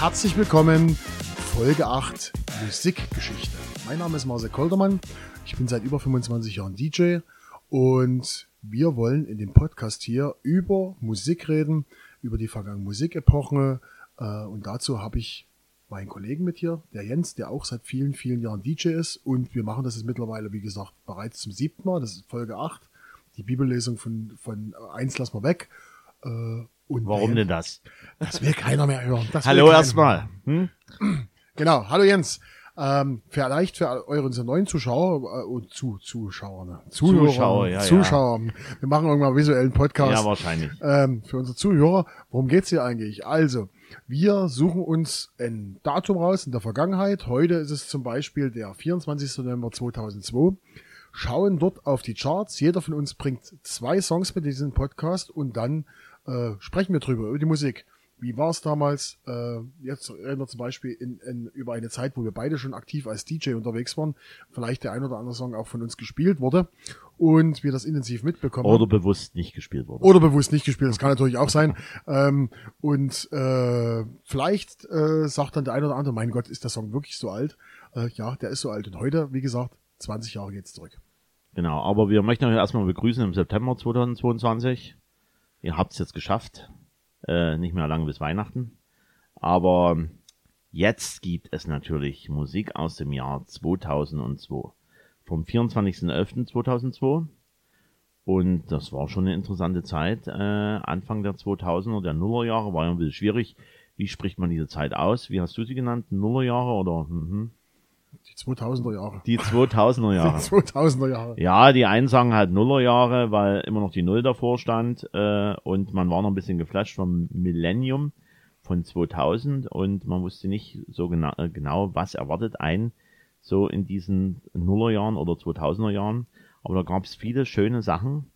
herzlich willkommen. Folge 8 Musikgeschichte. Mein Name ist Marcel Koldermann. Ich bin seit über 25 Jahren DJ und wir wollen in dem Podcast hier über Musik reden, über die vergangenen Musikepochen. Äh, und dazu habe ich meinen Kollegen mit hier, der Jens, der auch seit vielen, vielen Jahren DJ ist. Und wir machen das jetzt mittlerweile, wie gesagt, bereits zum siebten Mal. Das ist Folge 8. Die Bibellesung von, von 1 lassen wir weg. Und Warum denn das? Das will keiner mehr hören. Das Hallo erstmal. Hm? Genau. Hallo Jens. Ähm, vielleicht für eure neuen Zuschauer äh, und zu, Zuschauer, ne? Zuhörer, Zuschauer, ja, Zuschauer. Ja. Wir machen irgendwann visuellen Podcast. Ja, wahrscheinlich. Ähm, für unsere Zuhörer. Worum geht's hier eigentlich? Also, wir suchen uns ein Datum raus in der Vergangenheit. Heute ist es zum Beispiel der 24. November 2002. Schauen dort auf die Charts. Jeder von uns bringt zwei Songs mit diesem Podcast und dann äh, sprechen wir drüber, über die Musik. Wie war es damals? Äh, jetzt reden wir zum Beispiel in, in, über eine Zeit, wo wir beide schon aktiv als DJ unterwegs waren. Vielleicht der ein oder andere Song auch von uns gespielt wurde und wir das intensiv mitbekommen Oder bewusst nicht gespielt wurde. Oder bewusst nicht gespielt, das kann natürlich auch sein. Ähm, und äh, vielleicht äh, sagt dann der ein oder andere, mein Gott, ist der Song wirklich so alt? Äh, ja, der ist so alt. Und heute, wie gesagt, 20 Jahre geht's zurück. Genau, aber wir möchten euch erstmal begrüßen im September 2022. Ihr habt es jetzt geschafft. Äh, nicht mehr lange bis Weihnachten. Aber jetzt gibt es natürlich Musik aus dem Jahr 2002. Vom 24.11.2002. Und das war schon eine interessante Zeit. Äh, Anfang der 2000er, der Nullerjahre war ja ein bisschen schwierig. Wie spricht man diese Zeit aus? Wie hast du sie genannt? Nullerjahre oder? Mhm. Die 2000er Jahre. Die 2000er Jahre. Die 2000er Jahre. Ja, die einen sagen halt Nullerjahre, weil immer noch die Null davor stand äh, und man war noch ein bisschen geflasht vom Millennium von 2000 und man wusste nicht so genau, genau was erwartet einen so in diesen Nullerjahren oder 2000er Jahren. Aber da gab es viele schöne Sachen,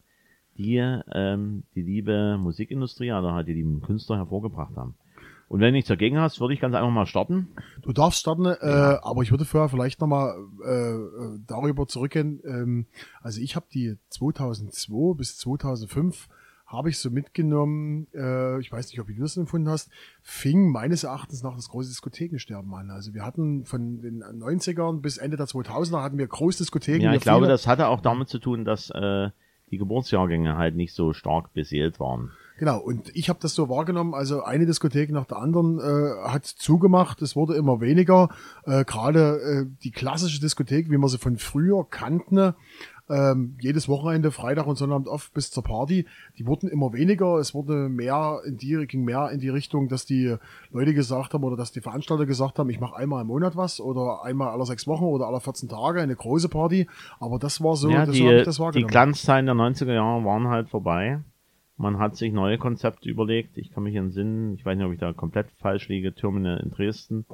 die ähm, die liebe Musikindustrie, oder halt die lieben Künstler hervorgebracht haben. Und wenn du nichts dagegen hast, würde ich ganz einfach mal starten. Du darfst starten, äh, ja. aber ich würde vorher vielleicht nochmal äh, darüber zurückgehen. Ähm, also ich habe die 2002 bis 2005 habe ich so mitgenommen, äh, ich weiß nicht, ob du das empfunden hast, fing meines Erachtens nach das große Diskothekensterben an. Also wir hatten von den 90ern bis Ende der 2000er hatten wir Großdiskotheken. Ja, ich glaube, das hatte auch damit zu tun, dass äh, die Geburtsjahrgänge halt nicht so stark beseelt waren. Genau, und ich habe das so wahrgenommen, also eine Diskothek nach der anderen äh, hat zugemacht, es wurde immer weniger. Äh, Gerade äh, die klassische Diskothek, wie man sie von früher kannten, ähm, jedes Wochenende, Freitag und Sonnabend oft bis zur Party, die wurden immer weniger. Es wurde mehr in die, ging mehr in die Richtung, dass die Leute gesagt haben oder dass die Veranstalter gesagt haben, ich mache einmal im Monat was oder einmal alle sechs Wochen oder alle 14 Tage eine große Party. Aber das war so, ja, das die, so ich das wahrgenommen. Die Glanzzeiten der 90er Jahre waren halt vorbei. Man hat sich neue Konzepte überlegt. Ich kann mich entsinnen, ich weiß nicht, ob ich da komplett falsch liege, Terminal in Dresden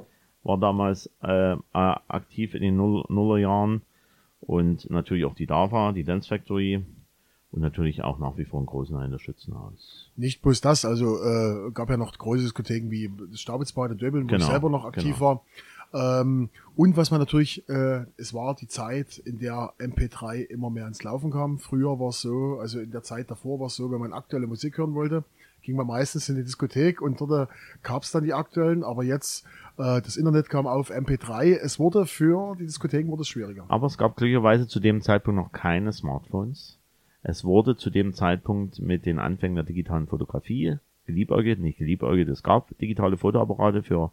war damals äh, aktiv in den Null Nullerjahren und natürlich auch die DAFA, die Dance Factory und natürlich auch nach wie vor ein großen Teil der Schützenhaus. Nicht bloß das, also äh, gab ja noch große Diskotheken wie das Staubitzbad in Döbeln, wo genau, ich selber noch aktiv genau. war. Ähm, und was man natürlich, äh, es war die Zeit, in der MP3 immer mehr ins Laufen kam. Früher war es so, also in der Zeit davor war es so, wenn man aktuelle Musik hören wollte, ging man meistens in die Diskothek und dort äh, gab es dann die aktuellen, aber jetzt äh, das Internet kam auf MP3. Es wurde für die Diskotheken wurde es schwieriger. Aber es gab glücklicherweise zu dem Zeitpunkt noch keine Smartphones. Es wurde zu dem Zeitpunkt mit den Anfängen der digitalen Fotografie geliebäugelt, nicht geliebäugelt, es gab digitale Fotoapparate für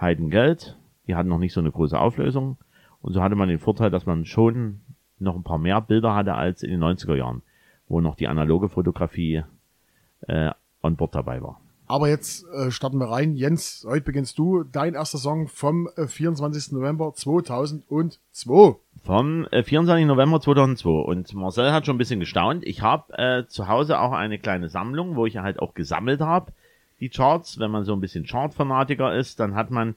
Heidengeld, die hatten noch nicht so eine große Auflösung. Und so hatte man den Vorteil, dass man schon noch ein paar mehr Bilder hatte als in den 90er Jahren, wo noch die analoge Fotografie äh, on Bord dabei war. Aber jetzt äh, starten wir rein. Jens, heute beginnst du. Dein erster Song vom äh, 24. November 2002. Vom äh, 24. November 2002. Und Marcel hat schon ein bisschen gestaunt. Ich habe äh, zu Hause auch eine kleine Sammlung, wo ich halt auch gesammelt habe, die Charts. Wenn man so ein bisschen Chartfanatiker ist, dann hat man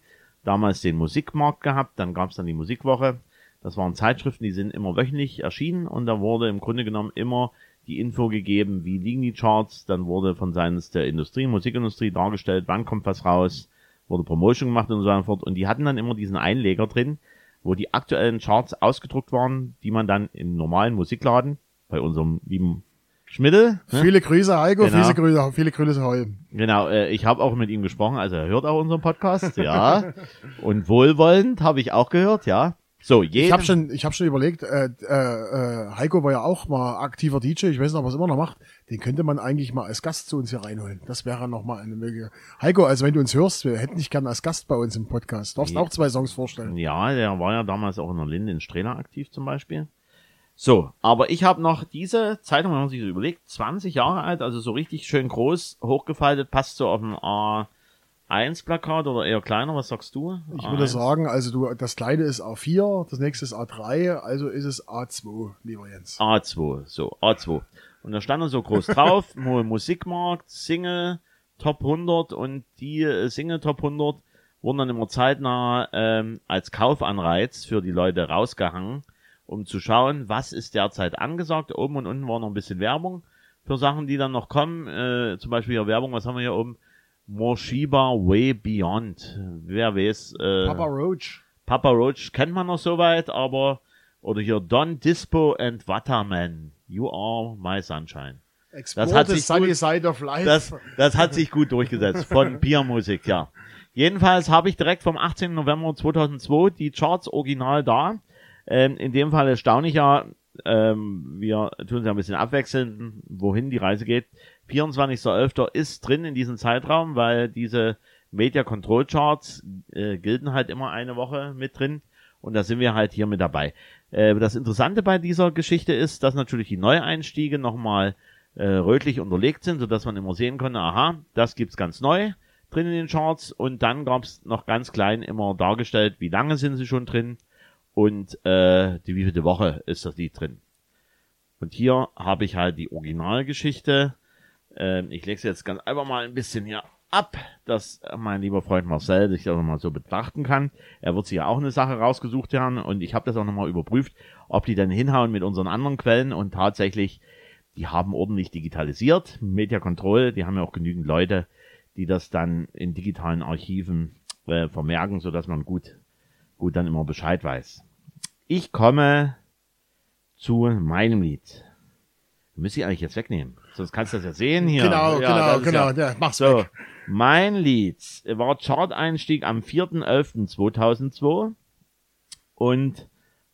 damals den Musikmarkt gehabt, dann gab es dann die Musikwoche. Das waren Zeitschriften, die sind immer wöchentlich erschienen und da wurde im Grunde genommen immer die Info gegeben, wie liegen die Charts, dann wurde von seitens der Industrie, Musikindustrie dargestellt, wann kommt was raus, wurde Promotion gemacht und so fort und die hatten dann immer diesen Einleger drin, wo die aktuellen Charts ausgedruckt waren, die man dann im normalen Musikladen, bei unserem lieben Schmidl. Ne? Viele Grüße, Heiko, Genau. viele Grüße, viele Grüße, Holm. Genau, äh, ich habe auch mit ihm gesprochen, also er hört auch unseren Podcast, ja. Und wohlwollend habe ich auch gehört, ja. So, Ich jeden, habe schon, ich hab schon überlegt, äh, äh, äh, Heiko war ja auch mal aktiver DJ, ich weiß nicht, ob er es immer noch macht. Den könnte man eigentlich mal als Gast zu uns hier reinholen. Das wäre noch mal eine Möglichkeit. Heiko, also wenn du uns hörst, wir hätten dich gerne als Gast bei uns im Podcast. Du darfst Ja. auch zwei Songs vorstellen. Ja, der war ja damals auch in der Linde in Strehla aktiv zum Beispiel. So, aber ich habe noch diese Zeitung, wenn man sich so überlegt, 20 Jahre alt, also so richtig schön groß, hochgefaltet, passt so auf ein A1-Plakat oder eher kleiner, was sagst du? Ich A1? würde sagen, also du, das kleine ist A4, das nächste ist A3, also ist es A2, lieber Jens. A2, so, A2. Und da stand dann so groß drauf, Musikmarkt, Single, Top 100 und die äh, Single Top 100 wurden dann immer zeitnah ähm, als Kaufanreiz für die Leute rausgehangen, um zu schauen, was ist derzeit angesagt. Oben und unten war noch ein bisschen Werbung für Sachen, die dann noch kommen. Äh, zum Beispiel hier Werbung, was haben wir hier oben? Morshiba Way Beyond. Wer weiß. Äh, Papa Roach. Papa Roach kennt man noch soweit, aber oder hier Don Dispo and Waterman. You are my sunshine. Export hat the sich sunny gut- side of life. Das, das hat sich gut durchgesetzt von Pia Musik, ja. Jedenfalls habe ich direkt vom 18. November 2002 die Charts original da. Ähm, in dem Fall erstaunlich ja, ähm, wir tun sie ein bisschen abwechseln, wohin die Reise geht. 24.11. ist drin in diesem Zeitraum, weil diese Media Control Charts äh, gelten halt immer eine Woche mit drin und da sind wir halt hier mit dabei. Äh, das Interessante bei dieser Geschichte ist, dass natürlich die Neueinstiege nochmal äh, rötlich unterlegt sind, sodass man immer sehen konnte, aha, das gibt's ganz neu drin in den Charts und dann gab's noch ganz klein immer dargestellt, wie lange sind sie schon drin und äh, die wievielte Woche ist das Lied drin. Und hier habe ich halt die Originalgeschichte. Ähm, ich lege jetzt ganz einfach mal ein bisschen hier ab, dass mein lieber Freund Marcel sich das nochmal so betrachten kann. Er wird sich ja auch eine Sache rausgesucht haben und ich habe das auch nochmal überprüft, ob die dann hinhauen mit unseren anderen Quellen und tatsächlich, die haben ordentlich digitalisiert. Media Control, die haben ja auch genügend Leute, die das dann in digitalen Archiven äh, vermerken, sodass man gut, gut dann immer Bescheid weiß. Ich komme zu meinem Lied. Müsste ich eigentlich jetzt wegnehmen. Sonst kannst du das ja sehen hier. Genau, ja, genau, genau. Ja, mach's so, weg. mein Lied war Chart-Einstieg am 4.11.2002 und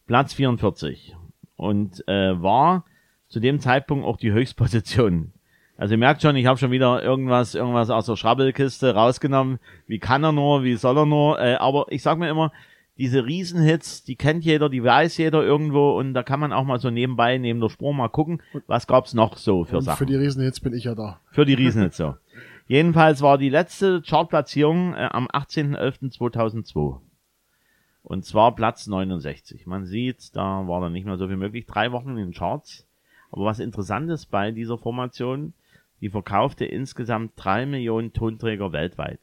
Platz 44 und äh, war zu dem Zeitpunkt auch die Höchstposition. Also ihr merkt schon, ich habe schon wieder irgendwas, irgendwas aus der Schrabbelkiste rausgenommen. Wie kann er nur, wie soll er nur? Äh, aber ich sag mir immer, diese Riesenhits, die kennt jeder, die weiß jeder irgendwo und da kann man auch mal so nebenbei neben der Spur mal gucken, was gab's noch so für Und Sachen. für die Riesenhits bin ich ja da. Für die Riesen so. Jedenfalls war die letzte Chartplatzierung äh, am 18.11.2002. Und zwar Platz 69. Man sieht, da war dann nicht mehr so viel möglich. Drei Wochen in den Charts. Aber was interessant ist bei dieser Formation, die verkaufte insgesamt drei Millionen Tonträger weltweit.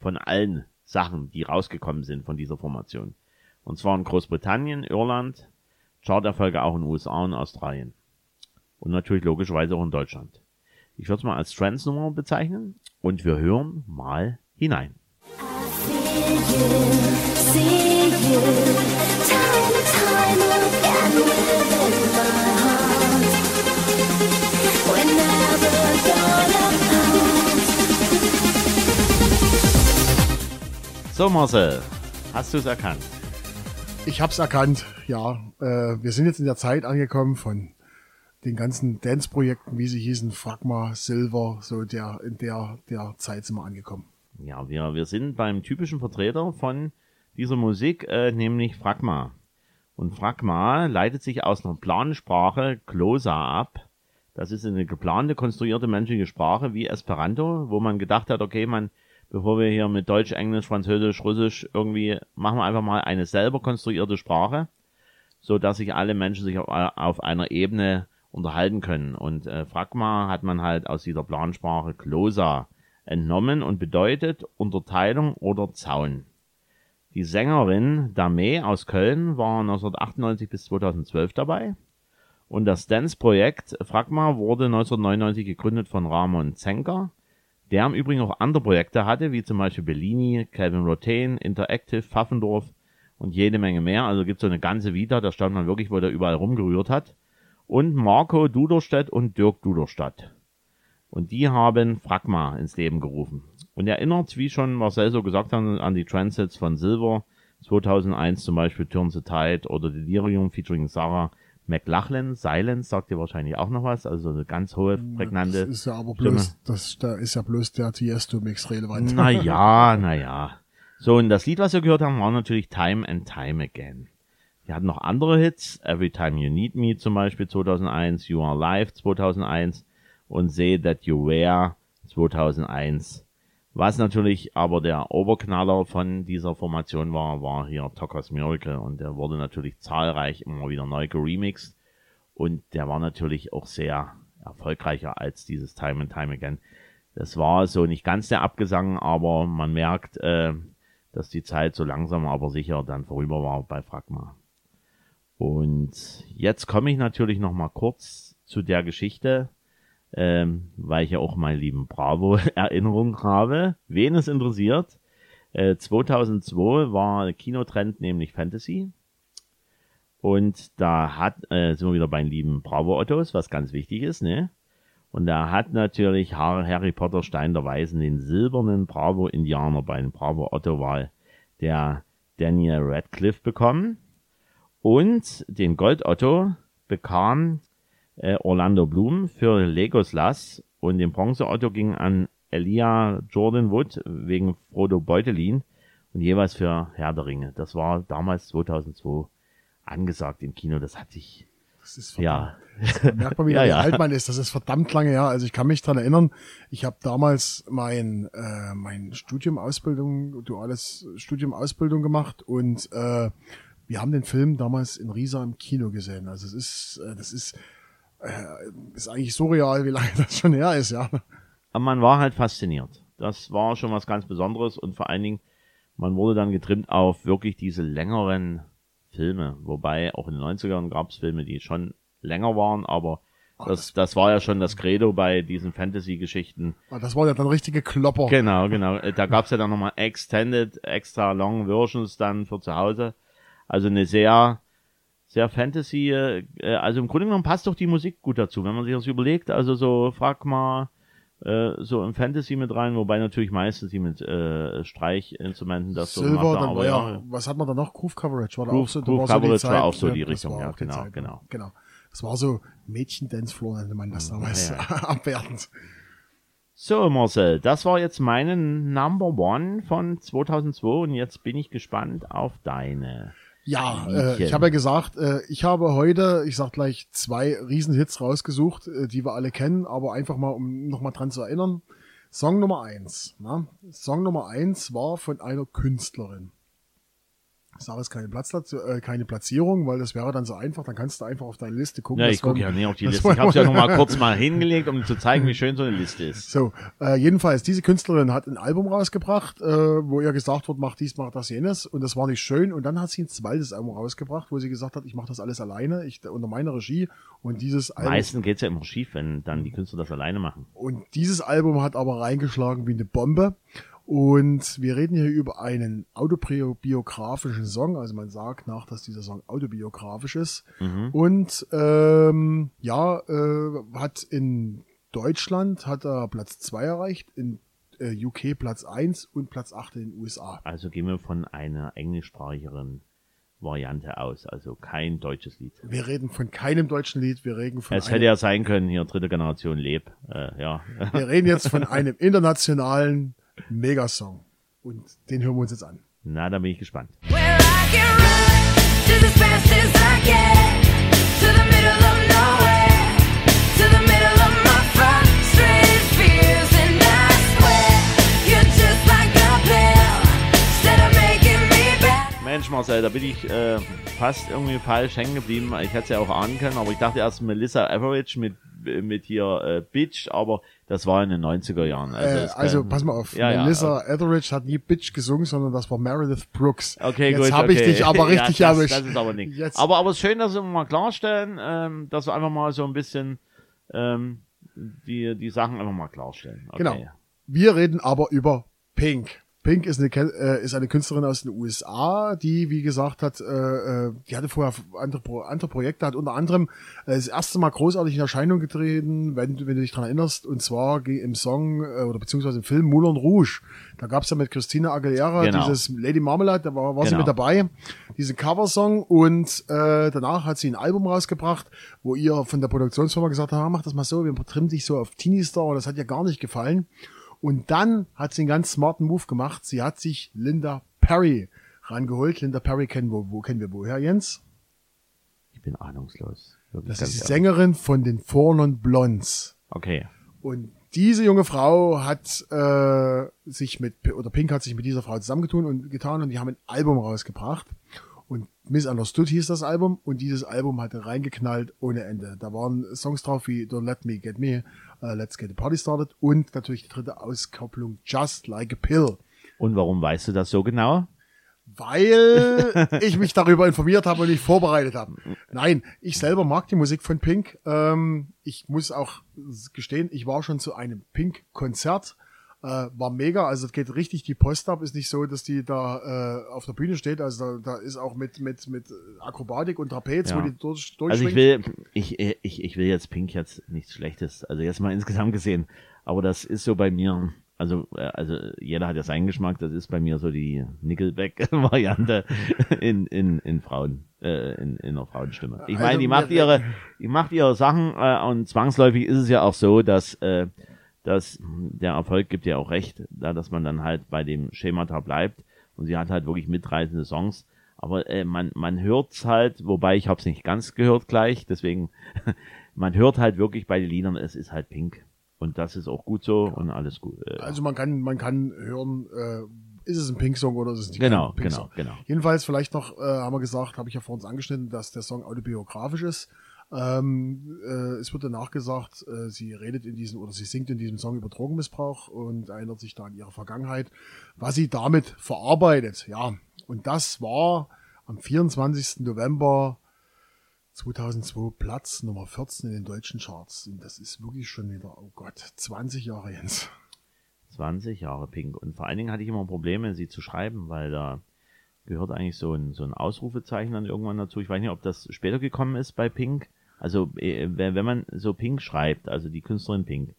Von allen Sachen, die rausgekommen sind von dieser Formation. Und zwar in Großbritannien, Irland, Charterfolge auch in USA und Australien. Und natürlich logischerweise auch in Deutschland. Ich würde es mal als Trance-Nummer bezeichnen. Und wir hören mal hinein. feel you, see you, So Marcel, hast du es erkannt? Ich hab's erkannt, ja. Äh, wir sind jetzt in der Zeit angekommen von den ganzen Dance-Projekten, wie sie hießen, Fragma, Silver, so der, in der, der Zeit sind wir angekommen. Ja, wir, wir sind beim typischen Vertreter von dieser Musik, äh, nämlich Fragma. Und Fragma leitet sich aus einer Plansprache Glosa ab. Das ist eine geplante, konstruierte menschliche Sprache wie Esperanto, wo man gedacht hat, okay, man, bevor wir hier mit Deutsch, Englisch, Französisch, Russisch irgendwie, machen wir einfach mal eine selber konstruierte Sprache, so dass sich alle Menschen sich auf, auf einer Ebene unterhalten können. Und äh, Fragma hat man halt aus dieser Plansprache Glosa entnommen und bedeutet Unterteilung oder Zaun. Die Sängerin Dame aus Köln war 1998 bis 2012 dabei. Und das Dance-Projekt Fragma wurde 1999 gegründet von Ramon Zenker, der im Übrigen auch andere Projekte hatte, wie zum Beispiel Bellini, Calvin Rotain, Interactive, Pfaffendorf und jede Menge mehr. Also gibt so eine ganze Vita, da stand man wirklich, wo der überall rumgerührt hat. und Marco Duderstedt und Dirk Duderstadt. Und die haben Fragma ins Leben gerufen. Und erinnert, wie schon Marcel so gesagt hat, an die Transits von Silver 2001 zum Beispiel Turn the Tide oder Delirium featuring Sarah McLachlan. Silence sagt ihr wahrscheinlich auch noch was, also eine ganz hohe, prägnante. Das ist ja aber Stimme. bloß, das, da ist ja bloß der Tiesto-Mix relevant. Naja, naja. So, und das Lied, was wir gehört haben, war natürlich Time and Time Again. Wir hatten noch andere Hits, Every Time You Need Me zum Beispiel 2001, You Are Alive 2001 und Say That You Were 2001. Was natürlich aber der Oberknaller von dieser Formation war, war hier Tockers Miracle und der wurde natürlich zahlreich immer wieder neu geremixed und der war natürlich auch sehr erfolgreicher als dieses Time and Time Again. Das war so nicht ganz der Abgesang, aber man merkt, äh, dass die Zeit so langsam aber sicher dann vorüber war bei Fragma. Und jetzt komme ich natürlich noch mal kurz zu der Geschichte, ähm, weil ich ja auch meinen lieben Bravo Erinnerung habe. Wen es interessiert, äh, 2002 war Kinotrend nämlich Fantasy. Und da hat, äh, sind wir wieder bei den lieben Bravo Ottos, was ganz wichtig ist, ne? Und da hat natürlich Har- Harry Potter Stein der Weisen den silbernen Bravo Indianer bei den Bravo Otto Wahl der Daniel Radcliffe bekommen. Und den Gold Otto bekam äh, Orlando Bloom für Legoslas und den Bronze Otto ging an Elia Jordan Wood wegen Frodo Beutelin und jeweils für Herr der Ringe. Das war damals 2002 angesagt im Kino. Das hat sich, Das ist ja, Da merkt man wieder, Ja, ja. wie alt man ist. Das ist verdammt lange her. Also ich kann mich dran erinnern, ich habe damals mein, äh, mein Studium Ausbildung, duales Studium Ausbildung gemacht und äh, wir haben den Film damals in Riesa im Kino gesehen. Also es ist, äh, das ist, ist eigentlich surreal, wie lange das schon her ist, ja. Aber man war halt fasziniert. Das war schon was ganz Besonderes und vor allen Dingen, man wurde dann getrimmt auf wirklich diese längeren Filme. Wobei auch in den 90ern gab es Filme, die schon länger waren, aber das, das war ja schon das Credo bei diesen Fantasy-Geschichten. Aber Das waren ja dann richtige Klopper. Genau, genau. Äh, Da gab's ja dann nochmal Extended, extra long Versions dann für zu Hause. Also eine sehr, sehr Fantasy, äh, also im Grunde genommen passt doch die Musik gut dazu, wenn man sich das überlegt. Also so, frag mal, äh, so im Fantasy mit rein, wobei natürlich meistens die mit äh, Streichinstrumenten das so Silver, gemacht haben. dann war Aber ja, was hat man da noch? Groove Coverage war da Groove- auch so. Groove war so die Coverage war Zeit, auch so die Richtung, ja, genau, Zeit, genau. genau. Das war so Mädchen-Dancefloor, nannte man das damals, ja, abwertend. So, Marcel, das war jetzt meine Number One von 2002 und jetzt bin ich gespannt auf deine. Ja, äh, ich habe ja gesagt, äh, ich habe heute, ich sag gleich, zwei Riesenhits rausgesucht, äh, die wir alle kennen, aber einfach mal, um nochmal dran zu erinnern. Song Nummer eins. Na? Song Nummer eins war von einer Künstlerin. Sage jetzt keine, Platz äh, keine Platzierung, weil das wäre dann so einfach, dann kannst du einfach auf deine Liste gucken. Ja, ich gucke ja nicht auf die Liste. Ich habe es ja noch mal kurz mal hingelegt, um zu zeigen, wie schön so eine Liste ist. So, äh, jedenfalls, diese Künstlerin hat ein Album rausgebracht, äh, wo ihr gesagt wird, mach dies, mach das, jenes. Und das war nicht schön. Und dann hat sie ein zweites Album rausgebracht, wo sie gesagt hat, ich mache das alles alleine, ich unter meiner Regie. Und dieses Album, Meistens geht's ja immer schief, wenn dann die Künstler das alleine machen. und dieses Album hat aber reingeschlagen wie eine Bombe. Und wir reden hier über einen autobiografischen Song. Also man sagt nach, dass dieser Song autobiografisch ist. Und ähm, ja, äh, hat in Deutschland hat er Platz zwei erreicht, in äh, UK Platz eins und Platz acht in den USA. Also gehen wir von einer englischsprachigeren Variante aus. Also kein deutsches Lied. Wir reden von keinem deutschen Lied, wir reden von Es hätte ja sein können, hier dritte Generation Leb. Äh, ja. wir reden jetzt von einem internationalen Megasong. Und den hören wir uns jetzt an. Na, da bin ich gespannt. Mensch, Marcel, da bin ich äh, fast irgendwie falsch hängen geblieben. Ich hätte es ja auch ahnen können, aber ich dachte erst Melissa Average mit, mit hier äh, Bitch, aber das war in den 90er Jahren. Also, Äh, also kann- pass mal auf, Ja, ja, Melissa Etheridge hat nie Bitch gesungen, sondern das war Meredith Brooks. Okay, Jetzt gut. habe okay. ich dich aber richtig ja, das. Das ist aber nichts. Jetzt- Aber, aber es ist schön, dass wir mal klarstellen, ähm, dass wir einfach mal so ein bisschen ähm, die, die Sachen einfach mal klarstellen. Okay. Genau. Wir reden aber über Pink. Pink ist eine, äh, ist eine Künstlerin aus den USA, die, wie gesagt, hat, äh, äh, die hatte vorher andere, Pro andere Projekte, hat unter anderem äh, das erste Mal großartig in Erscheinung getreten, wenn, du- wenn du dich dran erinnerst, und zwar im Song äh, oder beziehungsweise im Film Moulin Rouge. Da gab's ja mit Christina Aguilera Genau. dieses Lady Marmalade, da war, war sie Genau. mit dabei, diesen Coversong und äh, danach hat sie ein Album rausgebracht, wo ihr von der Produktionsfirma gesagt hat, ah, mach das mal so, wir trimmen dich so auf Teenie Star und das hat ihr gar nicht gefallen. Und dann hat sie einen ganz smarten Move gemacht. Sie hat sich Linda Perry rangeholt. Linda Perry kennen wir, wo kennen wir woher, Jens? Ich bin ahnungslos. Wirklich Das ist die. Sängerin von den Four Non Blondes. Okay. Und diese junge Frau hat äh, sich mit, oder Pink hat sich mit dieser Frau zusammengetun und getan und die haben ein Album rausgebracht. Und Misunderstood hieß das Album und dieses Album hatte reingeknallt ohne Ende. Da waren Songs drauf wie Don't Let Me Get Me, äh, Let's Get the Party Started und natürlich die dritte Auskopplung Just Like a Pill. Und warum weißt du das so genau? Weil ich mich darüber informiert habe und mich vorbereitet habe. Nein, ich selber mag die Musik von Pink. Ähm, ich muss auch gestehen, ich war schon zu einem Pink-Konzert. Äh, war mega, also es geht richtig die Post ab. Ist nicht so, dass die da äh, auf der Bühne steht. Also da, da ist auch mit mit mit Akrobatik und Trapez, Ja. wo die durch, Also ich will, ich, ich, ich will jetzt Pink jetzt nichts Schlechtes, also jetzt mal insgesamt gesehen. Aber das ist so bei mir, also, äh, also jeder hat ja seinen Geschmack, das ist bei mir so die Nickelback-Variante in, in, in Frauen, äh, in, in einer Frauenstimme. Ich Also meine, die macht ihre, die macht ihre Sachen äh, und zwangsläufig ist es ja auch so, dass, äh, dass der Erfolg gibt ja auch recht, da, dass man dann halt bei dem Schemata bleibt und sie hat halt wirklich mitreißende Songs. Aber äh, man, man hört's halt, wobei ich habe es nicht ganz gehört gleich, deswegen man hört halt wirklich bei den Liedern, es ist halt Pink. Und das ist auch gut so und alles gut. Äh, Also man kann man kann hören, äh, ist es ein Pink-Song oder ist es nicht Genau, ein Pink-Song. genau, genau. Jedenfalls vielleicht noch, äh, haben wir gesagt, habe ich ja vor uns angeschnitten, dass der Song autobiografisch ist. Ähm, äh, es wird danach gesagt, äh, sie redet in diesem oder sie singt in diesem Song über Drogenmissbrauch und erinnert sich da an ihre Vergangenheit, was sie damit verarbeitet. Ja, und das war am 24. November 2002 Platz Nummer 14 in den deutschen Charts. Und das ist wirklich schon wieder, oh Gott, 20 Jahre Jens. 20 Jahre Pink. Und vor allen Dingen hatte ich immer Probleme, sie zu schreiben, weil da gehört eigentlich so ein, so ein Ausrufezeichen dann irgendwann dazu. Ich weiß nicht, ob das später gekommen ist bei Pink. Also, äh, wenn man so Pink schreibt, also die Künstlerin Pink,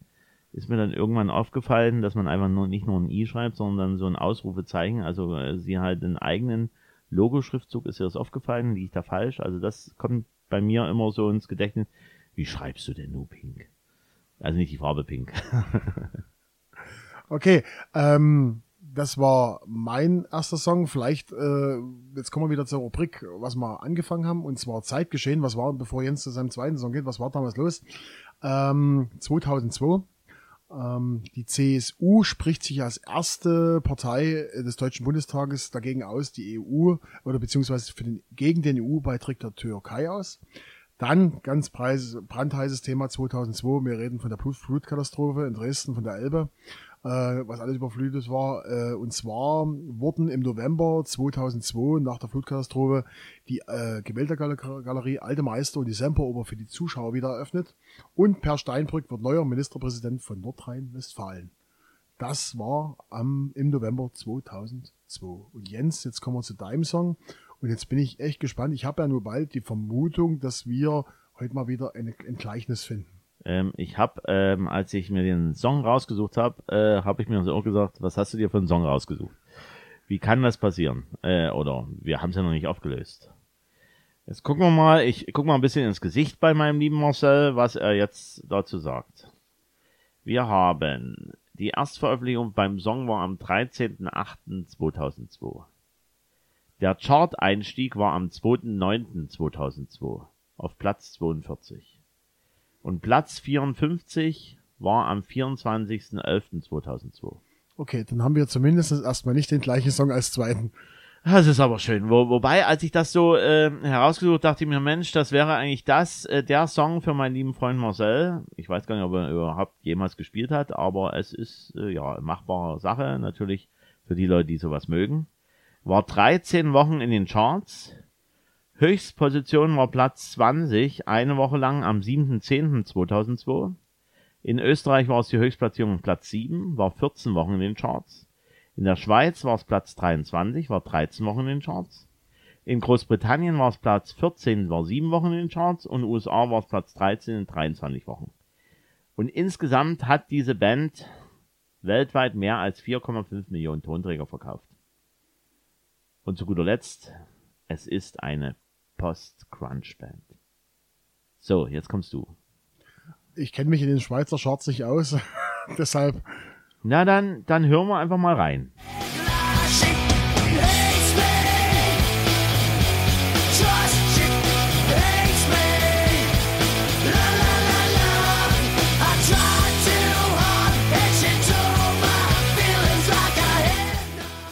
ist mir dann irgendwann aufgefallen, dass man einfach nur nicht nur ein I schreibt, sondern so ein Ausrufezeichen. Also äh, sie halt einen eigenen Logoschriftzug. Ist dir das aufgefallen? Liege ich da falsch? Also das kommt bei mir immer so ins Gedächtnis. Wie schreibst du denn nur Pink? Also nicht die Farbe Pink. Okay, ähm, das war mein erster Song. Vielleicht, äh, jetzt kommen wir wieder zur Rubrik, was wir angefangen haben, und zwar Zeitgeschehen. Was war, bevor Jens zu seinem zweiten Song geht, was war damals los? Ähm, 2002. Ähm, die CSU spricht sich als erste Partei des Deutschen Bundestages dagegen aus, die EU oder beziehungsweise für den, gegen den EU-Beitritt der Türkei aus. Dann ganz preis, brandheißes Thema 2002. Wir reden von der Flut- Flutkatastrophe in Dresden, von der Elbe, was alles überflutet war. Äh, und zwar wurden im November 2002 nach der Flutkatastrophe die äh, Gemäldegalerie Alte Meister und die Semperoper für die Zuschauer wieder eröffnet. Und Per Steinbrück wird neuer Ministerpräsident von Nordrhein-Westfalen. Das war am, im November 2002. Und Jens, jetzt kommen wir zu deinem Song. Und jetzt bin ich echt gespannt. Ich habe ja nur bald die Vermutung, dass wir heute mal wieder eine, ein Gleichnis finden. Ähm, ich habe, ähm, als ich mir den Song rausgesucht habe, äh, habe ich mir so auch gesagt, was hast du dir für einen Song rausgesucht? Wie kann das passieren? Äh, oder wir haben es ja noch nicht aufgelöst. Jetzt gucken wir mal, ich guck mal ein bisschen ins Gesicht bei meinem lieben Marcel, was er jetzt dazu sagt. Wir haben die Erstveröffentlichung beim Song war am 13.08.2002. Der Chart-Einstieg war am 2.9.2002 auf Platz 42. Und Platz 54 war am 24.11.2002. Okay, dann haben wir zumindest erstmal nicht den gleichen Song als zweiten. Das ist aber schön. Wo, wobei, als ich das so äh, herausgesucht, dachte ich mir, Mensch, das wäre eigentlich das, äh, der Song für meinen lieben Freund Marcel. Ich weiß gar nicht, ob er überhaupt jemals gespielt hat, aber es ist äh, ja machbare Sache, natürlich für die Leute, die sowas mögen. War 13 Wochen in den Charts. Höchstposition war Platz 20, eine Woche lang am 7.10.2002. In Österreich war es die Höchstplatzierung Platz 7, war 14 Wochen in den Charts. In der Schweiz war es Platz 23, war 13 Wochen in den Charts. In Großbritannien war es Platz 14, war 7 Wochen in den Charts und USA war es Platz 13 in 23 Wochen. Und insgesamt hat diese Band weltweit mehr als 4,5 Millionen Tonträger verkauft. Und zu guter Letzt, es ist eine Post-Crunch-Band. So, jetzt kommst du. Ich kenne mich in den Schweizer Charts nicht aus, deshalb Na dann, dann hören wir einfach mal rein.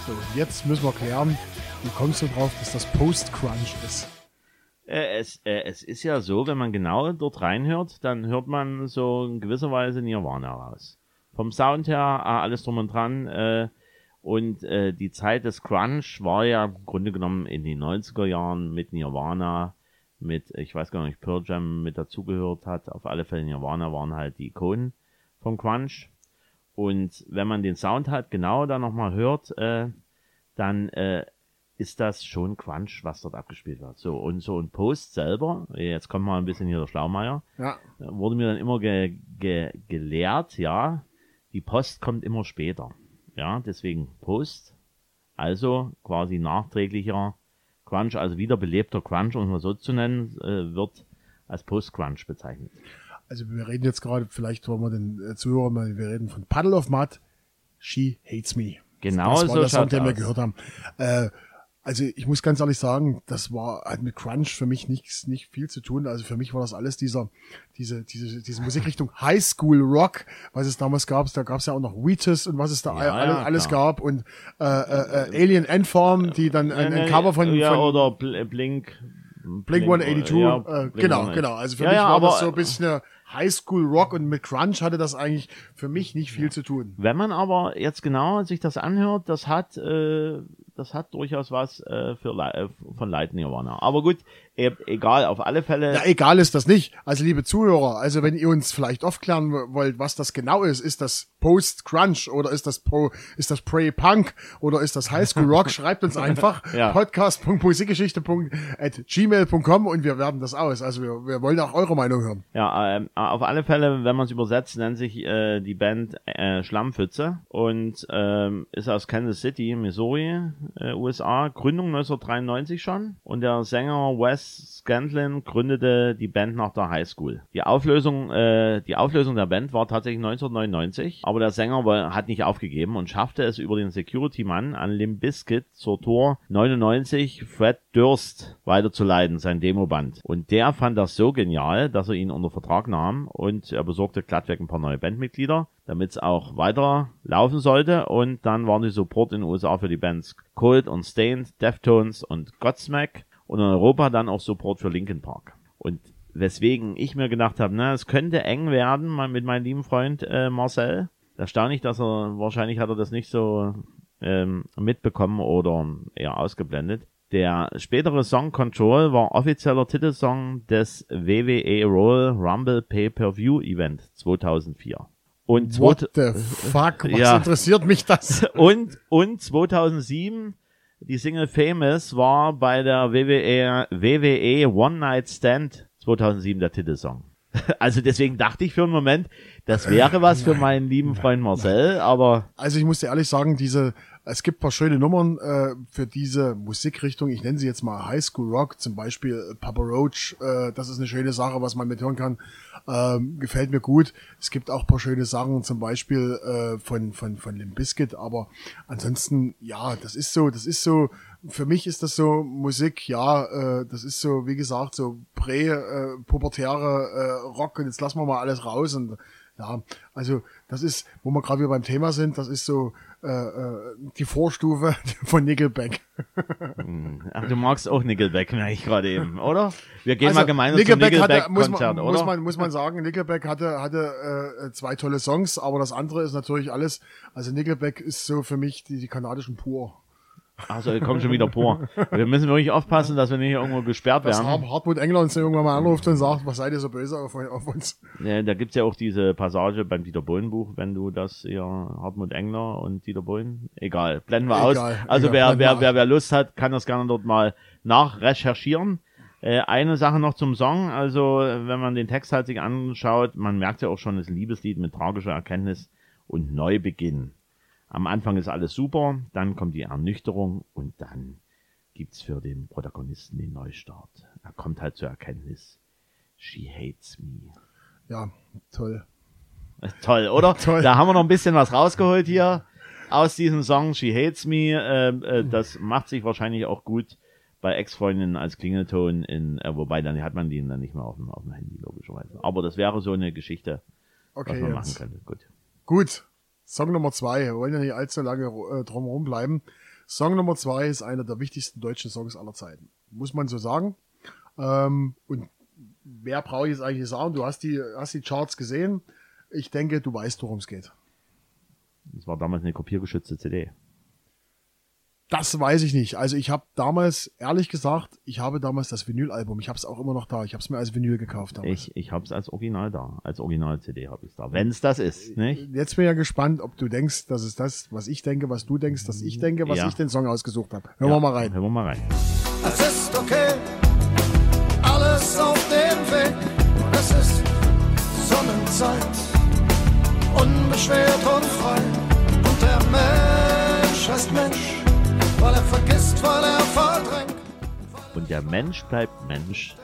So. Jetzt müssen wir klären, wie kommst du drauf, dass das Post-Crunch ist? Äh, es, äh, es ist ja so, wenn man genau dort reinhört, dann hört man so in gewisser Weise Nirvana raus. Vom Sound her, ah, alles drum und dran. Äh, und äh, die Zeit des Crunch war ja im Grunde genommen in den 90er Jahren mit Nirvana, mit, ich weiß gar nicht, Pearl Jam mit dazugehört hat. Auf alle Fälle Nirvana waren halt die Ikonen vom Crunch. Und wenn man den Sound halt genau da nochmal hört, äh, dann äh, ist das schon Crunch, was dort abgespielt wird. So, und so ein Post selber, jetzt kommt mal ein bisschen hier der Schlaumeier, Ja, wurde mir dann immer ge ge gelehrt, ja, die Post kommt immer später. Ja, deswegen Post, also quasi nachträglicher Crunch, also wiederbelebter Crunch, um es mal so zu nennen, äh, wird als Post-Crunch bezeichnet. also wir reden jetzt gerade, vielleicht wollen wir den äh, Zuhörern mal, wir reden von Puddle of Mud, She Hates Me. Genau das war so der Song, den wir aus. gehört haben. Äh, also ich muss ganz ehrlich sagen, das war halt mit Crunch für mich nichts, nicht viel zu tun. Also für mich war das alles dieser, diese, diese, diese Musikrichtung High School Rock, was es damals gab. Da gab es ja auch noch Wheatus und was es da Ja, alles, ja, alles klar. gab und äh, äh, äh, Alien Endform, die dann ein, ein Cover von, ja, von oder Bl Blink. Blink 182, ja, äh, Blink genau, 182. genau. Also für Ja, mich ja, war das so ein bisschen eine Highschool Rock und mit Crunch hatte das eigentlich für mich nicht viel zu tun. Wenn man aber jetzt genau sich das anhört, das hat, äh, das hat durchaus was äh, für äh, von Light Nirvana. Aber gut, e egal, auf alle Fälle. Ja, egal ist das nicht. Also liebe Zuhörer, also wenn ihr uns vielleicht aufklären wollt, was das genau ist, ist das Post-Crunch oder ist das po ist das Pre-Punk oder ist das Highschool Rock, schreibt uns einfach Ja. podcast.musikgeschichte.gmail.com und wir werden das aus. Also wir, wir wollen auch eure Meinung hören. Ja, ähm, auf alle Fälle, wenn man es übersetzt, nennt sich äh, die Band äh, Schlammpfütze und ähm, ist aus Kansas City, Missouri, äh, USA. Gründung 1993 schon und der Sänger Wes Scantlin gründete die Band nach der High School. Die Auflösung, äh, die Auflösung der Band war tatsächlich 1999, aber der Sänger hat nicht aufgegeben und schaffte es über den Security-Mann an Limp Bizkit zur Tour 99 Fred Durst weiterzuleiten, sein Demoband. Und der fand das so genial, dass er ihn unter Vertrag nahm und er besorgte glattweg ein paar neue Bandmitglieder, damit es auch weiter laufen sollte. Und dann waren die Support in den USA für die Bands Cold und Stained, Deftones und Godsmack und in Europa dann auch Support für Linkin Park. Und weswegen ich mir gedacht habe, na, es könnte eng werden mit meinem lieben Freund äh, Marcel. Erstaunlich, dass er, wahrscheinlich hat er das nicht so ähm, mitbekommen oder eher ausgeblendet. Der spätere Song Control war offizieller Titelsong des WWE Royal Rumble Pay-Per-View Event 2004. Und, What the fuck? Was Ja. interessiert mich das? und, und 2007 die Single Famous war bei der WWE, WWE One Night Stand 2007 der Titelsong. Also deswegen dachte ich für einen Moment, das wäre was für meinen lieben Freund Marcel, aber Also ich muss dir ehrlich sagen, diese, es gibt paar schöne Nummern äh, für diese Musikrichtung. Ich nenne sie jetzt mal High School Rock, zum Beispiel äh, Papa Roach. Äh, das ist eine schöne Sache, was man mithören kann. Ähm, gefällt mir gut. Es gibt auch paar schöne Sachen, zum Beispiel äh, von von von Limp Bizkit. Aber ansonsten, ja, das ist so, das ist so. Für mich ist das so Musik, ja, äh, das ist so, wie gesagt, so prä-pubertäre äh, Rock und jetzt lassen wir mal alles raus und ja, also das ist, wo wir gerade wieder beim Thema sind, das ist so äh, äh, die Vorstufe von Nickelback. ach, du magst auch Nickelback, merke ich gerade eben, oder? Wir gehen Also, mal gemeinsam zum Nickelback muss, Nickelback-Konzert, oder? muss, man, muss man sagen, Nickelback hatte, hatte äh, zwei tolle Songs, aber das andere ist natürlich alles, also Nickelback ist so für mich die, die kanadischen Pur. Also kommt schon wieder vor. Wir müssen wirklich aufpassen, dass wir nicht irgendwo gesperrt Dass werden. Har- Hartmut Engler uns irgendwann mal anruft und sagt, was seid ihr so böse auf, auf uns? Ja, da gibt's ja auch diese Passage beim Dieter Bohlen Buch, wenn du das hier Hartmut Engler und Dieter Bohlen, egal, blenden wir Egal, aus. Also egal, wer, wer, wer, wer Lust hat, kann das gerne dort mal nachrecherchieren. Äh, eine Sache noch zum Song, also wenn man den Text halt sich anschaut, man merkt ja auch schon, es ist ein Liebeslied mit tragischer Erkenntnis und Neubeginn. Am Anfang ist alles super, dann kommt die Ernüchterung und dann gibt's für den Protagonisten den Neustart. Er kommt halt zur Erkenntnis, she hates me. Ja, toll. Toll, oder? Toll. Da haben wir noch ein bisschen was rausgeholt hier aus diesem Song She Hates Me. Äh, äh, das macht sich wahrscheinlich auch gut bei Ex-Freundinnen als Klingelton, in, äh, wobei dann hat man den dann nicht mehr auf dem, auf dem Handy, logischerweise. Aber das wäre so eine Geschichte, was Okay, man machen jetzt. könnte. Gut. Gut. Song Nummer zwei. Wir wollen ja nicht allzu lange äh, drum bleiben. Song Nummer zwei ist einer der wichtigsten deutschen Songs aller Zeiten. Muss man so sagen. Ähm, und wer brauche ich jetzt eigentlich sagen? Du hast die, hast die Charts gesehen. Ich denke, du weißt, worum es geht. Das war damals eine kopiergeschützte CD. Das weiß ich nicht. Also ich habe damals, ehrlich gesagt, ich habe damals das Vinylalbum. Ich habe es auch immer noch da. Ich habe es mir als Vinyl gekauft damals. Ich, ich hab's als Original da. Als Original-CD habe ich's da. Wenn's das ist, nicht? Jetzt bin ich ja gespannt, ob du denkst, das ist das, was ich denke, was du denkst, dass ich denke, was Ja. ich den Song ausgesucht habe. Hören Ja, wir mal rein. Hören wir mal rein. Es ist okay, alles auf dem Weg. Und es ist Sonnenzeit, unbeschwert und frei. Und der Mensch ist Mensch, weil er vergisst, weil er verdrängt. Und der Mensch bleibt Mensch.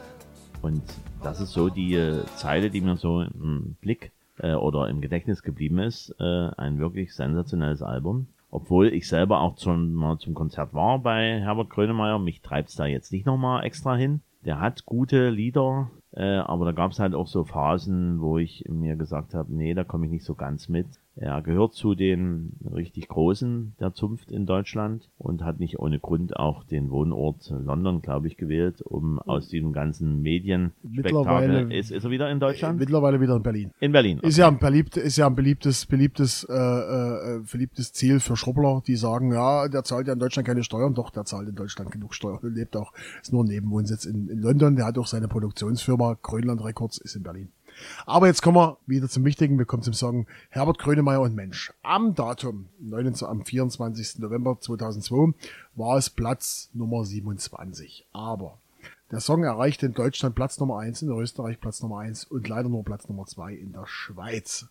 Und das ist so die äh, Zeile, die mir so im Blick äh, oder im Gedächtnis geblieben ist. Äh, ein wirklich sensationelles Album. Obwohl ich selber auch schon mal zum Konzert war bei Herbert Grönemeyer. Mich treibt's da jetzt nicht nochmal extra hin. Der hat gute Lieder, äh, aber da gab's halt auch so Phasen, wo ich mir gesagt habe, nee, da komme ich nicht so ganz mit. Er gehört zu den richtig Großen der Zunft in Deutschland und hat nicht ohne Grund auch den Wohnort London, glaube ich, gewählt, um aus diesem ganzen Medienspektakel... Mittlerweile- Ist, ist er wieder in Deutschland? Mittlerweile wieder in Berlin. In Berlin. Ist ja ein beliebt, ist ja ein beliebtes, beliebtes, äh, äh, beliebtes Ziel für Schrubbler, die sagen, ja, der zahlt ja in Deutschland keine Steuern, doch, der zahlt in Deutschland genug Steuern und lebt auch, ist nur ein Nebenwohnsitz in, in London, der hat auch seine Produktionsfirma, Grönland Records, ist in Berlin. Aber jetzt kommen wir wieder zum Wichtigen, wir kommen zum Song Herbert Grönemeyer und Mensch. Am Datum, 29, am 24. November 2002, war es Platz Nummer 27. Aber der Song erreichte in Deutschland Platz Nummer 1, in Österreich Platz Nummer 1 und leider nur Platz Nummer 2 in der Schweiz.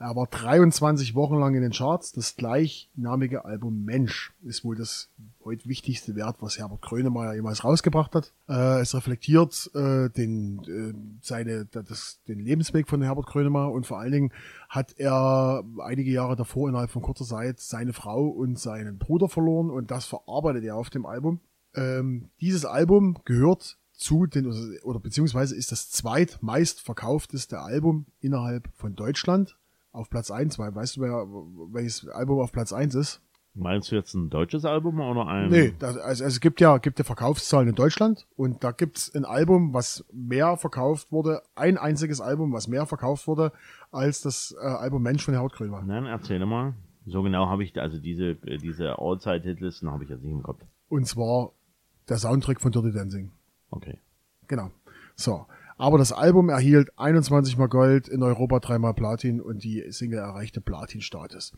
Er war 23 Wochen lang in den Charts. Das gleichnamige Album Mensch ist wohl das heute wichtigste Wert, was Herbert Grönemeyer jemals rausgebracht hat. Äh, es reflektiert äh, den, äh, seine, das, den Lebensweg von Herbert Grönemeyer und vor allen Dingen hat er einige Jahre davor innerhalb von kurzer Zeit seine Frau und seinen Bruder verloren und das verarbeitet er auf dem Album. Ähm, dieses Album gehört zu den, oder beziehungsweise ist das zweitmeistverkaufteste Album innerhalb von Deutschland auf Platz 1, weil weißt du, wer, welches Album auf Platz 1 ist? Meinst du jetzt ein deutsches Album oder ein... Nee, das, also, es gibt ja, gibt ja Verkaufszahlen in Deutschland und da gibt's ein Album, was mehr verkauft wurde, ein einziges Album, was mehr verkauft wurde, als das äh, Album Mensch von Herbert Grönemeyer. Nein, erzähl mal. So genau habe ich, also diese, äh, diese All-Zeit-Hitlisten habe ich jetzt nicht im Kopf. Und zwar der Soundtrack von Dirty Dancing. Okay. Genau. So. Aber das Album erhielt 21 mal Gold, in Europa dreimal Platin und die Single erreichte Platin-Status.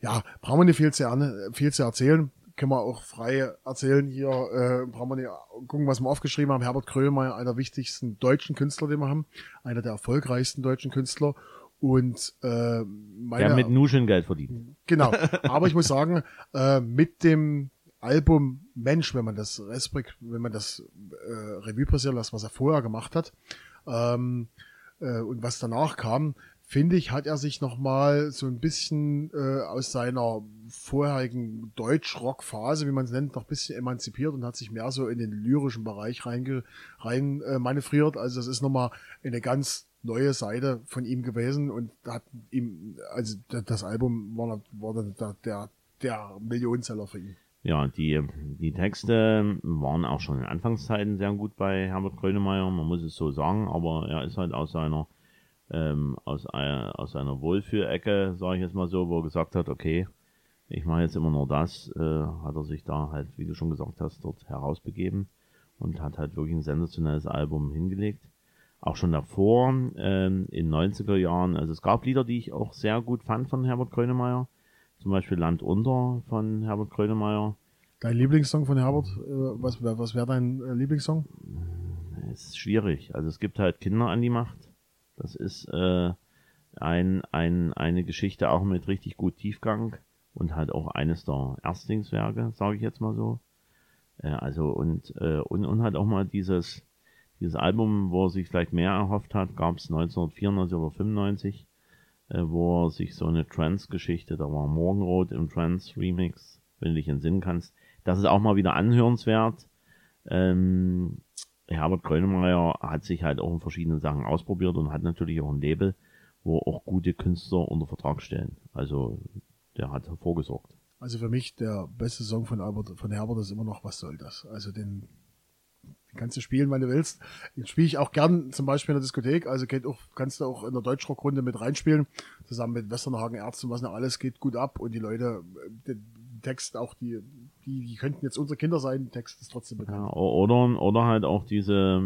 Ja, brauchen wir nicht viel zu, viel zu erzählen. Können wir auch frei erzählen hier. Äh, brauchen wir nicht gucken, was wir aufgeschrieben haben. Herbert Grönemeyer, einer der wichtigsten deutschen Künstler, den wir haben. Einer der erfolgreichsten deutschen Künstler. Und äh, meine, Der mit Nuschen Geld verdient. Genau. Aber ich muss sagen, äh, mit dem Album Mensch, wenn man das Respekt, wenn man das äh, Revue passieren lässt, was er vorher gemacht hat, ähm, äh, und was danach kam, finde ich, hat er sich nochmal so ein bisschen äh, aus seiner vorherigen Deutsch-Rock-Phase, wie man es nennt, noch ein bisschen emanzipiert und hat sich mehr so in den lyrischen Bereich reinge, rein äh, manövriert. Also es ist nochmal eine ganz neue Seite von ihm gewesen und hat ihm, also das Album war, war der, der, der Millionenseller für ihn. Ja, die, die Texte waren auch schon in Anfangszeiten sehr gut bei Herbert Grönemeyer, man muss es so sagen, aber er ist halt aus seiner, ähm, aus, einer, aus seiner Wohlfühlecke, sage ich jetzt mal so, wo er gesagt hat, okay, ich mache jetzt immer nur das, äh, hat er sich da halt, wie du schon gesagt hast, dort herausbegeben und hat halt wirklich ein sensationelles Album hingelegt. Auch schon davor, ähm, in 90er Jahren, also es gab Lieder, die ich auch sehr gut fand von Herbert Grönemeyer. Zum Beispiel Land unter von Herbert Grönemeyer. Dein Lieblingssong von Herbert, äh, was, was wäre dein äh, Lieblingssong? ist schwierig. Also es gibt halt Kinder an die Macht. Das ist äh, ein, ein, eine Geschichte auch mit richtig gut Tiefgang und halt auch eines der Erstlingswerke, sage ich jetzt mal so. Äh, also und, äh, und, und halt auch mal dieses, dieses Album, wo er sich vielleicht mehr erhofft hat, gab es 1994 oder 95, äh, wo er sich so eine Trance-Geschichte, da war Morgenrot im Trance-Remix, wenn du dich entsinnen kannst. Das ist auch mal wieder anhörenswert. Ähm, Herbert Grönemeyer hat sich halt auch in verschiedenen Sachen ausprobiert und hat natürlich auch ein Label, wo auch gute Künstler unter Vertrag stellen. Also der hat hervorgesorgt. Also für mich der beste Song von, Albert, von Herbert ist immer noch Was soll das? Also den kannst du spielen, wenn du willst. Den spiele ich auch gern zum Beispiel in der Diskothek. Also geht auch, kannst du auch in der Deutschrockrunde mit reinspielen. Zusammen mit Westernhagen Ärzten, was noch alles geht gut ab. Und die Leute, äh, den Text auch, die, die, die könnten jetzt unsere Kinder sein, Text ist trotzdem bekannt. Ja, oder, oder halt auch diese,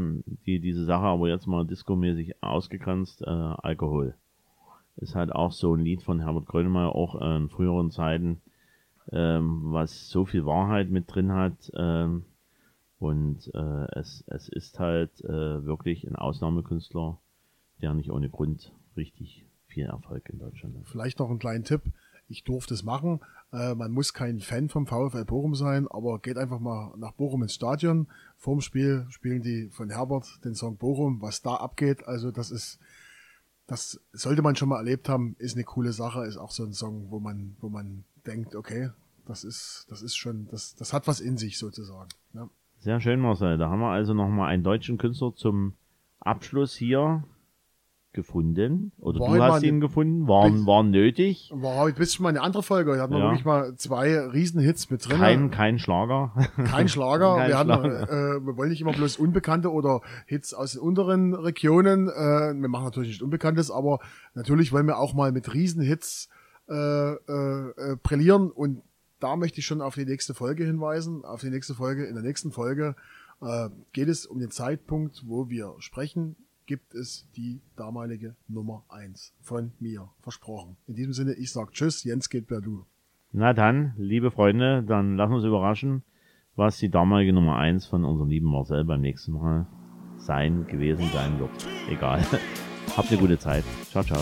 die, diese Sache, aber jetzt mal discomäßig ausgegrenzt, äh, Alkohol. Ist halt auch so ein Lied von Herbert Grönemeyer, auch äh, in früheren Zeiten, ähm, was so viel Wahrheit mit drin hat. Ähm, und äh, es, es ist halt äh, wirklich ein Ausnahmekünstler, der nicht ohne Grund richtig viel Erfolg in Deutschland hat. Vielleicht noch einen kleinen Tipp. Ich durfte es machen. Äh, man muss kein Fan vom VfL Bochum sein, aber geht einfach mal nach Bochum ins Stadion. Vorm Spiel spielen die von Herbert den Song Bochum, was da abgeht. Also das ist, das sollte man schon mal erlebt haben, ist eine coole Sache, ist auch so ein Song, wo man, wo man denkt, okay, das ist, das ist schon, das, das hat was in sich sozusagen. Sehr schön, Marcel. Da haben wir also nochmal einen deutschen Künstler zum Abschluss hier gefunden. Oder War du hast ihn eine- gefunden. War, war nötig. War heute ein bisschen mal eine andere Folge. Da hatten wir Ja. wirklich mal zwei Riesenhits mit drin. Kein, kein Schlager. Kein Schlager. Kein wir, hatten, Schlager. Äh, wir wollen nicht immer bloß Unbekannte oder Hits aus den unteren Regionen. Äh, wir machen natürlich nicht Unbekanntes, aber natürlich wollen wir auch mal mit Riesenhits äh, äh, äh, brillieren. Und da möchte ich schon auf die nächste Folge hinweisen. Auf die nächste Folge. In der nächsten Folge äh, geht es um den Zeitpunkt, wo wir sprechen. Gibt es die damalige Nummer eins von mir versprochen. In diesem Sinne, ich sag Tschüss, Jens geht per Du. Na dann, liebe Freunde, dann lassen wir uns überraschen, was die damalige Nummer eins von unserem lieben Marcel beim nächsten Mal sein, gewesen sein wird. Egal. Habt eine gute Zeit. Ciao, ciao.